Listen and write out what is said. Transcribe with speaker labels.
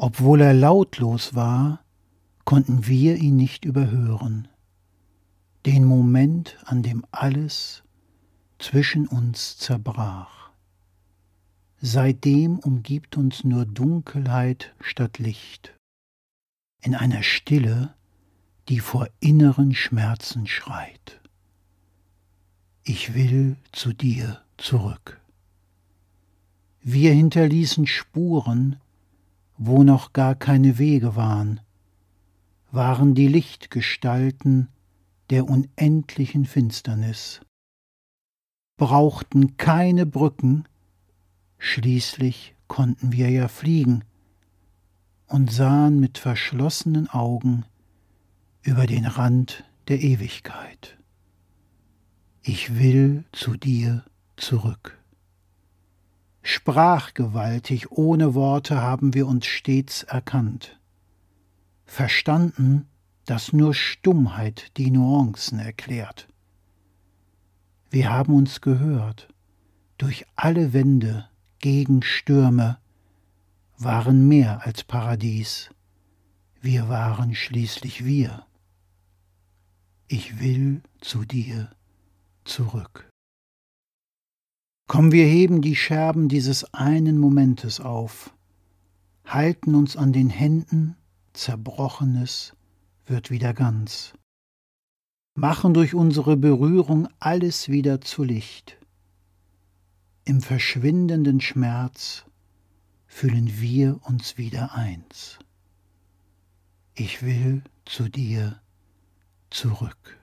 Speaker 1: Obwohl er lautlos war, konnten wir ihn nicht überhören. Den Moment, an dem alles zwischen uns zerbrach. Seitdem umgibt uns nur Dunkelheit statt Licht. In einer Stille, die vor inneren Schmerzen schreit. Ich will zu dir zurück. Wir hinterließen Spuren, wo noch gar keine Wege waren, waren die Lichtgestalten der unendlichen Finsternis, brauchten keine Brücken, schließlich konnten wir ja fliegen und sahen mit verschlossenen Augen über den Rand der Ewigkeit. Ich will zu dir zurück. Sprachgewaltig, ohne Worte haben wir uns stets erkannt verstanden, dass nur Stummheit die Nuancen erklärt. Wir haben uns gehört, durch alle Wände, gegen Stürme, waren mehr als Paradies, wir waren schließlich wir. Ich will zu dir zurück. Komm, wir heben die Scherben dieses einen Momentes auf, halten uns an den Händen Zerbrochenes wird wieder ganz. Machen durch unsere Berührung alles wieder zu Licht. Im verschwindenden Schmerz fühlen wir uns wieder eins. Ich will zu dir zurück.